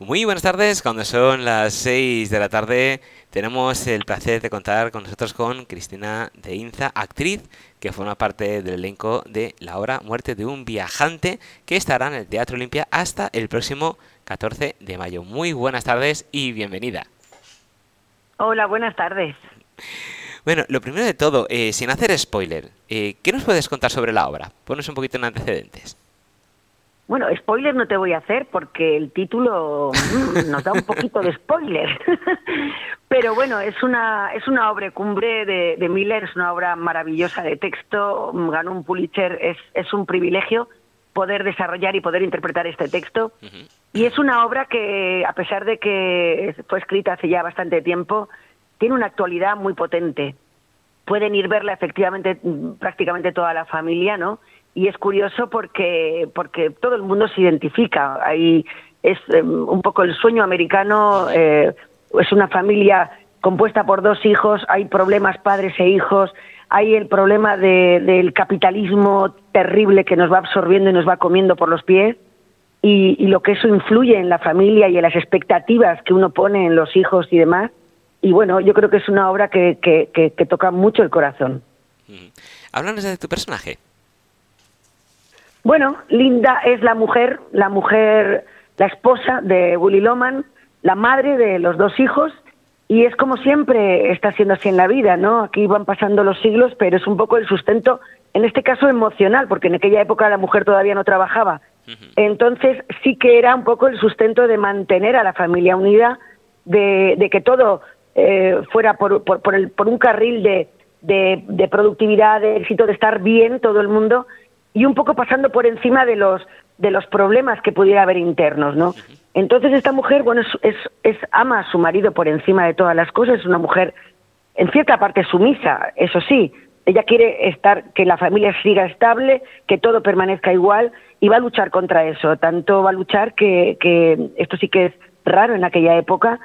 Muy buenas tardes, cuando son las 6 de la tarde tenemos el placer de contar con nosotros con Cristina de Inza, actriz que forma parte del elenco de la obra Muerte de un viajante que estará en el Teatro Olimpia hasta el próximo 14 de mayo. Muy buenas tardes y bienvenida. Hola, buenas tardes. Bueno, lo primero de todo, eh, sin hacer spoiler, eh, ¿qué nos puedes contar sobre la obra? Ponos un poquito en antecedentes. Bueno, spoiler no te voy a hacer porque el título mm, nos da un poquito de spoiler. Pero bueno, es una, es una obra cumbre de, de, Miller, es una obra maravillosa de texto, ganó un Pulitzer, es, es un privilegio poder desarrollar y poder interpretar este texto. Y es una obra que, a pesar de que fue escrita hace ya bastante tiempo, tiene una actualidad muy potente. Pueden ir verla efectivamente prácticamente toda la familia, ¿no? Y es curioso porque porque todo el mundo se identifica. Ahí es em, un poco el sueño americano eh, es una familia compuesta por dos hijos hay problemas padres e hijos hay el problema de, del capitalismo terrible que nos va absorbiendo y nos va comiendo por los pies y, lo que eso influye en la familia y en las expectativas que uno pone en los hijos y demás. Y bueno yo creo que es una obra que, que, que, que toca mucho el corazón. Háblanos de tu personaje bueno, Linda es la mujer, la mujer, la esposa de Willy Loman, la madre de los dos hijos, y es como siempre está siendo así en la vida, ¿no? Aquí van pasando los siglos, pero es un poco el sustento, en este caso emocional, porque en aquella época la mujer todavía no trabajaba. Entonces sí que era un poco el sustento de mantener a la familia unida, de, de que todo eh, fuera por, por, por, el, por un carril de, de, de productividad, de éxito, de estar bien todo el mundo y un poco pasando por encima de los de los problemas que pudiera haber internos, ¿no? Entonces esta mujer, bueno, es, es, es, ama a su marido por encima de todas las cosas, es una mujer en cierta parte sumisa, eso sí, ella quiere estar que la familia siga estable, que todo permanezca igual y va a luchar contra eso, tanto va a luchar que, que esto sí que es raro en aquella época,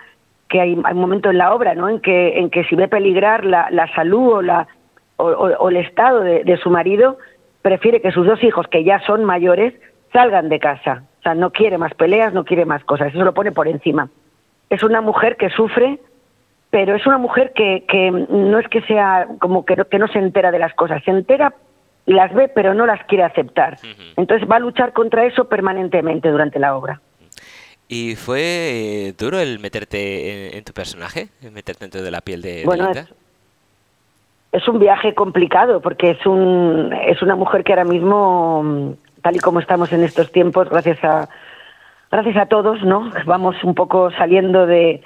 que hay, hay un momento en la obra, ¿no? En que en que si ve peligrar la, la salud o la o, o, o el estado de, de su marido, prefiere que sus dos hijos, que ya son mayores, salgan de casa. O sea, no quiere más peleas, no quiere más cosas, eso lo pone por encima. Es una mujer que sufre, pero es una mujer que, que no es que sea como que no, que no se entera de las cosas, se entera, las ve, pero no las quiere aceptar. Entonces va a luchar contra eso permanentemente durante la obra. ¿Y fue eh, duro el meterte en, en, tu personaje? Meterte dentro de la piel de, bueno, de Linda? Es, es un viaje complicado porque es un es una mujer que ahora mismo tal y como estamos en estos tiempos gracias a gracias a todos no vamos un poco saliendo de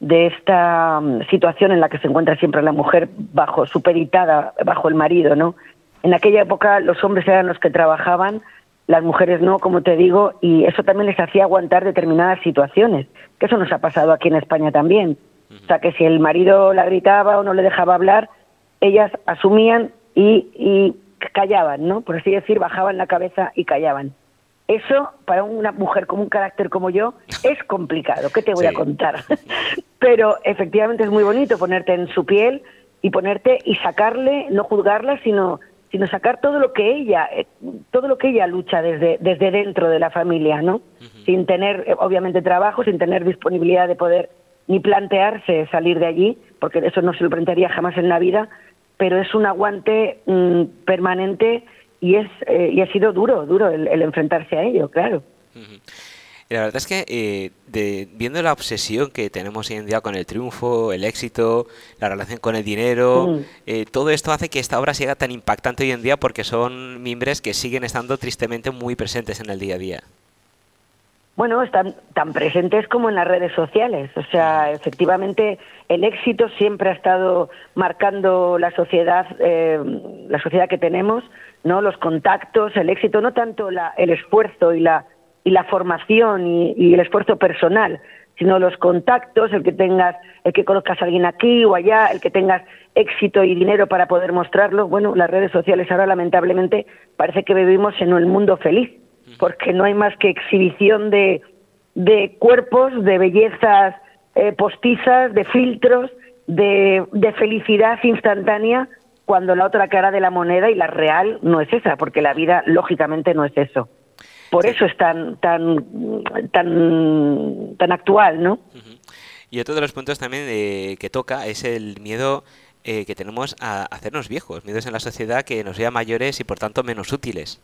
de esta situación en la que se encuentra siempre la mujer bajo superitada bajo el marido no en aquella época los hombres eran los que trabajaban las mujeres no como te digo y eso también les hacía aguantar determinadas situaciones que eso nos ha pasado aquí en España también. O sea que si el marido la gritaba o no le dejaba hablar ellas asumían y, y callaban, ¿no? Por así decir, bajaban la cabeza y callaban. Eso, para una mujer con un carácter como yo, es complicado. ¿Qué te voy sí. a contar? Pero efectivamente es muy bonito ponerte en su piel y ponerte y sacarle, no juzgarla, sino sino sacar todo lo que ella eh, todo lo que ella lucha desde desde dentro de la familia, ¿no? Uh -huh. Sin tener eh, obviamente trabajo, sin tener disponibilidad de poder ni plantearse salir de allí, porque eso no se lo plantearía jamás en la vida, pero es un aguante mmm, permanente y es eh, y ha sido duro, duro el, el, enfrentarse a ello, claro. Uh -huh. Y la verdad es que eh, de, viendo la obsesión que tenemos hoy en día con el triunfo, el éxito, la relación con el dinero, mm. eh, todo esto hace que esta obra sea tan impactante hoy en día porque son mimbres que siguen estando tristemente muy presentes en el día a día. Bueno, están tan presentes como en las redes sociales. O sea, efectivamente, el éxito siempre ha estado marcando la sociedad, eh, la sociedad que tenemos, no, los contactos, el éxito, no tanto la, el esfuerzo y la y la formación y, y, el esfuerzo personal, sino los contactos, el que tengas, el que conozcas a alguien aquí o allá, el que tengas éxito y dinero para poder mostrarlo. Bueno, las redes sociales ahora lamentablemente parece que vivimos en un mundo feliz porque no hay más que exhibición de, de cuerpos, de bellezas eh, postizas, de filtros, de, de felicidad instantánea, cuando la otra cara de la moneda y la real no es esa, porque la vida lógicamente no es eso. Por eso es tan, tan, tan, tan actual, ¿no? Y otro de los puntos también eh, que toca es el miedo eh, que tenemos a hacernos viejos, miedos en la sociedad que nos vea mayores y por tanto menos útiles.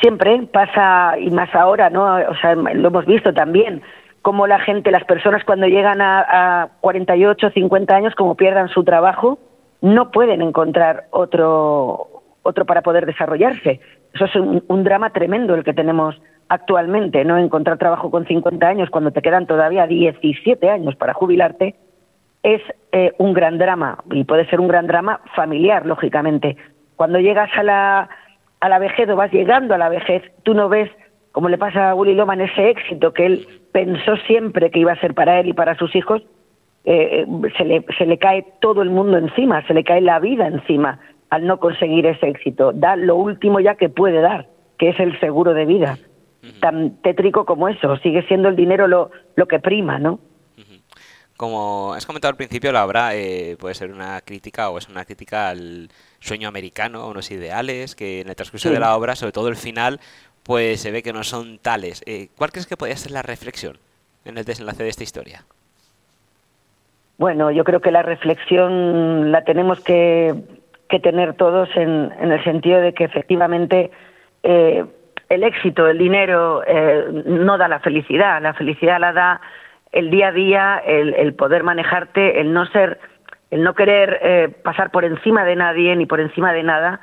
Siempre pasa, y más ahora, ¿no? O sea, lo hemos visto también, como la gente, las personas cuando llegan a, a 48, 50 años, como pierdan su trabajo, no pueden encontrar otro, otro para poder desarrollarse. Eso es un, drama tremendo el que tenemos actualmente, ¿no? Encontrar trabajo con 50 años cuando te quedan todavía 17 años para jubilarte es eh, un gran drama y puede ser un gran drama familiar, lógicamente. Cuando llegas a la, a la vejez o vas llegando a la vejez, tú no ves, como le pasa a Willy Loman, ese éxito que él pensó siempre que iba a ser para él y para sus hijos, eh, se, le, se le cae todo el mundo encima, se le cae la vida encima al no conseguir ese éxito. Da lo último ya que puede dar, que es el seguro de vida. Tan tétrico como eso, sigue siendo el dinero lo, lo que prima, ¿no? Como has comentado al principio, la obra eh, puede ser una crítica o es una crítica al sueño americano, unos ideales, que en el transcurso de la obra, sobre todo el final, pues se ve que no son tales. Eh, ¿Cuál crees que podría ser la reflexión en el desenlace de esta historia? Bueno, yo creo que la reflexión la tenemos que que tener todos en, en el sentido de que efectivamente eh, el éxito, el dinero eh, no da la felicidad, la felicidad la da el día a día, el, el poder manejarte, el no ser, el no querer eh, pasar por encima de nadie ni por encima de nada,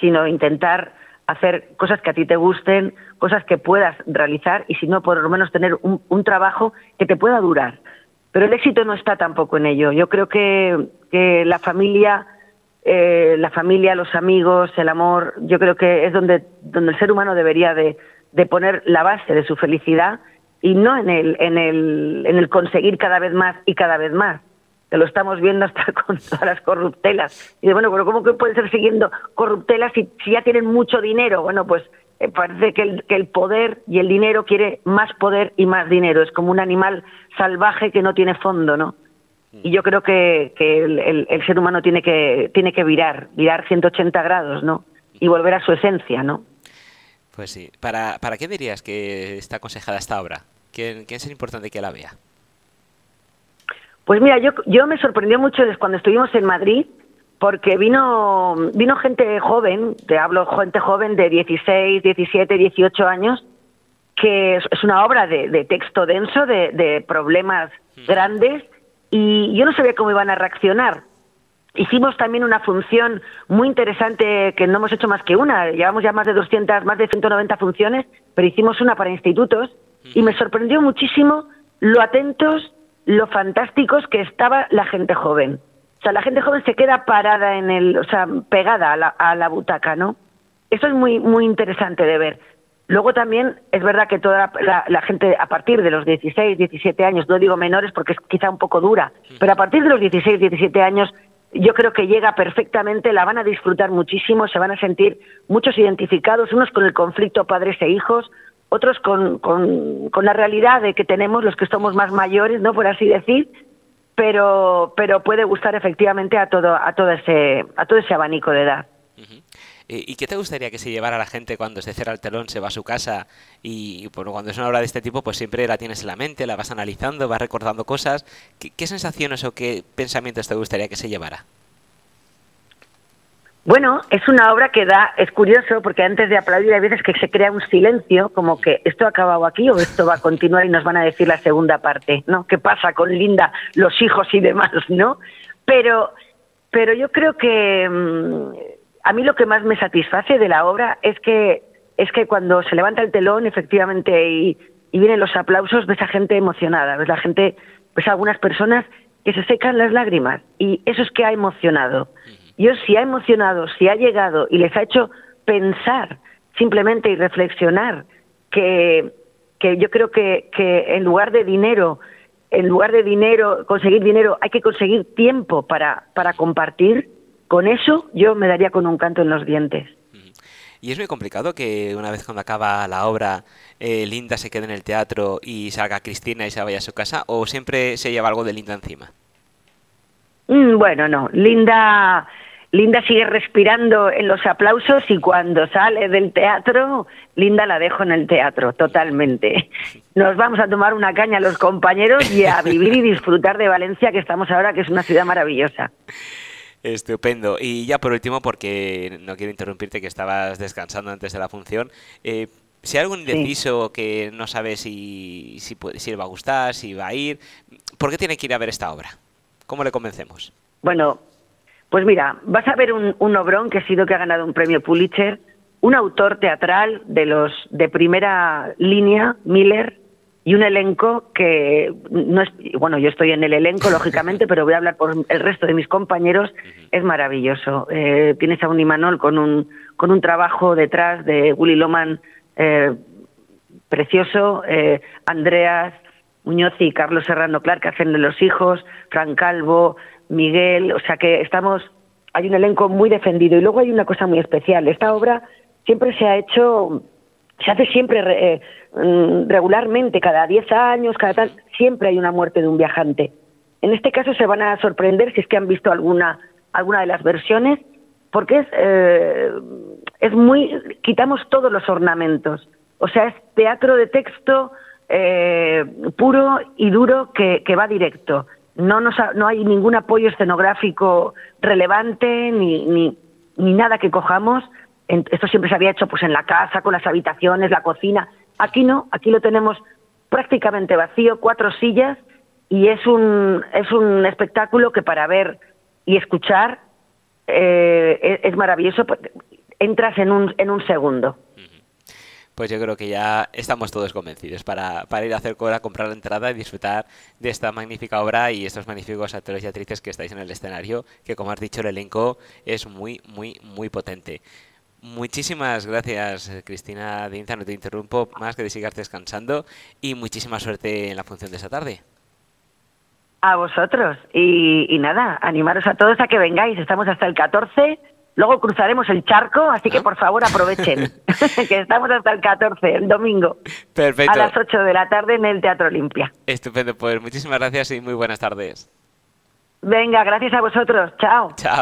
sino intentar hacer cosas que a ti te gusten, cosas que puedas realizar y si no, por lo menos tener un, un trabajo que te pueda durar. Pero el éxito no está tampoco en ello. Yo creo que, que la familia eh, la familia, los amigos, el amor, yo creo que es donde, donde el ser humano debería de, de poner la base de su felicidad y no en el, en, el, en el conseguir cada vez más y cada vez más. Que lo estamos viendo hasta con todas las corruptelas. Y de, bueno, pero ¿cómo que pueden ser siguiendo corruptelas si, ya tienen mucho dinero? Bueno, pues eh, parece que el, que el poder y el dinero quiere más poder y más dinero. Es como un animal salvaje que no tiene fondo, ¿no? y yo creo que, que el, el, ser humano tiene que tiene que virar virar 180 grados no y volver a su esencia no pues sí para para qué dirías que está aconsejada esta obra quién, quién es importante que la vea pues mira yo yo me sorprendió mucho cuando estuvimos en Madrid porque vino vino gente joven te hablo gente joven de 16 17 18 años que es, es una obra de, de texto denso de, de problemas grandes y yo no sabía cómo iban a reaccionar. Hicimos también una función muy interesante que no hemos hecho más que una, llevamos ya más de 200, más de 190 funciones, pero hicimos una para institutos y me sorprendió muchísimo lo atentos, lo fantásticos que estaba la gente joven. O sea, la gente joven se queda parada en el, o sea, pegada a la, a la butaca, ¿no? Eso es muy muy interesante de ver. Luego también es verdad que toda la, gente a partir de los 16, 17 años, no digo menores porque es quizá un poco dura, pero a partir de los 16, 17 años yo creo que llega perfectamente, la van a disfrutar muchísimo, se van a sentir muchos identificados, unos con el conflicto padres e hijos, otros con, con, la realidad de que tenemos los que somos más mayores, ¿no? Por así decir, pero, pero puede gustar efectivamente a todo, a todo ese, a todo ese abanico de edad. Eh, ¿Y qué te gustaría que se llevara la gente cuando se cierra el telón, se va a su casa y bueno, cuando es una obra de este tipo, pues siempre la tienes en la mente, la vas analizando, vas recordando cosas? ¿Qué, sensaciones o qué pensamientos te gustaría que se llevara? Bueno, es una obra que da, es curioso porque antes de aplaudir hay veces que se crea un silencio, como que esto ha acabado aquí o esto va a continuar y nos van a decir la segunda parte, ¿no? ¿Qué pasa con Linda, los hijos y demás, ¿no? Pero, pero yo creo que mm, a mí lo que más me satisface de la obra es que es que cuando se levanta el telón efectivamente y, vienen los aplausos ves a gente emocionada ves la gente ves a algunas personas que se secan las lágrimas y eso es que ha emocionado yo si ha emocionado si ha llegado y les ha hecho pensar simplemente y reflexionar que que yo creo que, que en lugar de dinero en lugar de dinero conseguir dinero hay que conseguir tiempo para para compartir con eso yo me daría con un canto en los dientes. Y es muy complicado que una vez cuando acaba la obra, eh, Linda se quede en el teatro y salga Cristina y se vaya a su casa, o siempre se lleva algo de Linda encima. Mm, bueno, no. Linda, Linda sigue respirando en los aplausos y cuando sale del teatro, Linda la dejo en el teatro, totalmente. Nos vamos a tomar una caña los compañeros y a vivir y disfrutar de Valencia, que estamos ahora, que es una ciudad maravillosa. Estupendo. Y ya por último, porque no quiero interrumpirte, que estabas descansando antes de la función, eh, si hay algún indeciso que no sabe si, si, si le va a gustar, si va a ir, ¿por qué tiene que ir a ver esta obra? ¿Cómo le convencemos? Bueno, pues mira, vas a ver un, un obrón que ha sido que ha ganado un premio Pulitzer, un autor teatral de los de primera línea, Miller, y un elenco que no es bueno yo estoy en el elenco lógicamente pero voy a hablar por el resto de mis compañeros es maravilloso. Eh, tienes a un Imanol con un con un trabajo detrás de Willy Loman eh, precioso eh, Andreas Muñoz y Carlos Serrano Clark que hacen de los hijos Fran Calvo Miguel, o sea que estamos, hay un elenco muy defendido. Y luego hay una cosa muy especial, esta obra siempre se ha hecho, se hace siempre eh, mm, regularmente, cada 10 años, cada tal, siempre hay una muerte de un viajante. En este caso se van a sorprender si es que han visto alguna, alguna de las versiones, porque es, eh, es muy, quitamos todos los ornamentos. O sea, es teatro de texto eh, puro y duro que, que va directo no, nos no hay ningún apoyo escenográfico relevante ni, ni, ni nada que cojamos. esto siempre se había hecho pues en la casa, con las habitaciones, la cocina. Aquí no, aquí lo tenemos prácticamente vacío, cuatro sillas y es un, es un espectáculo que para ver y escuchar eh, es, maravilloso. Entras en un, en un segundo pues yo creo que ya estamos todos convencidos para, para ir a hacer cola, comprar la entrada y disfrutar de esta magnífica obra y estos magníficos actores y actrices que estáis en el escenario, que como has dicho el elenco es muy, muy, muy potente. Muchísimas gracias, Cristina de Inza, no te interrumpo más que de sigas descansando y muchísima suerte en la función de esta tarde. A vosotros y, y nada, animaros a todos a que vengáis, estamos hasta el 14 Luego cruzaremos el charco, así que por favor aprovechen, que estamos hasta el 14, el domingo. Perfecto. A las 8 de la tarde en el Teatro Olimpia. Estupendo, pues muchísimas gracias y muy buenas tardes. Venga, gracias a vosotros. Chao. Chao.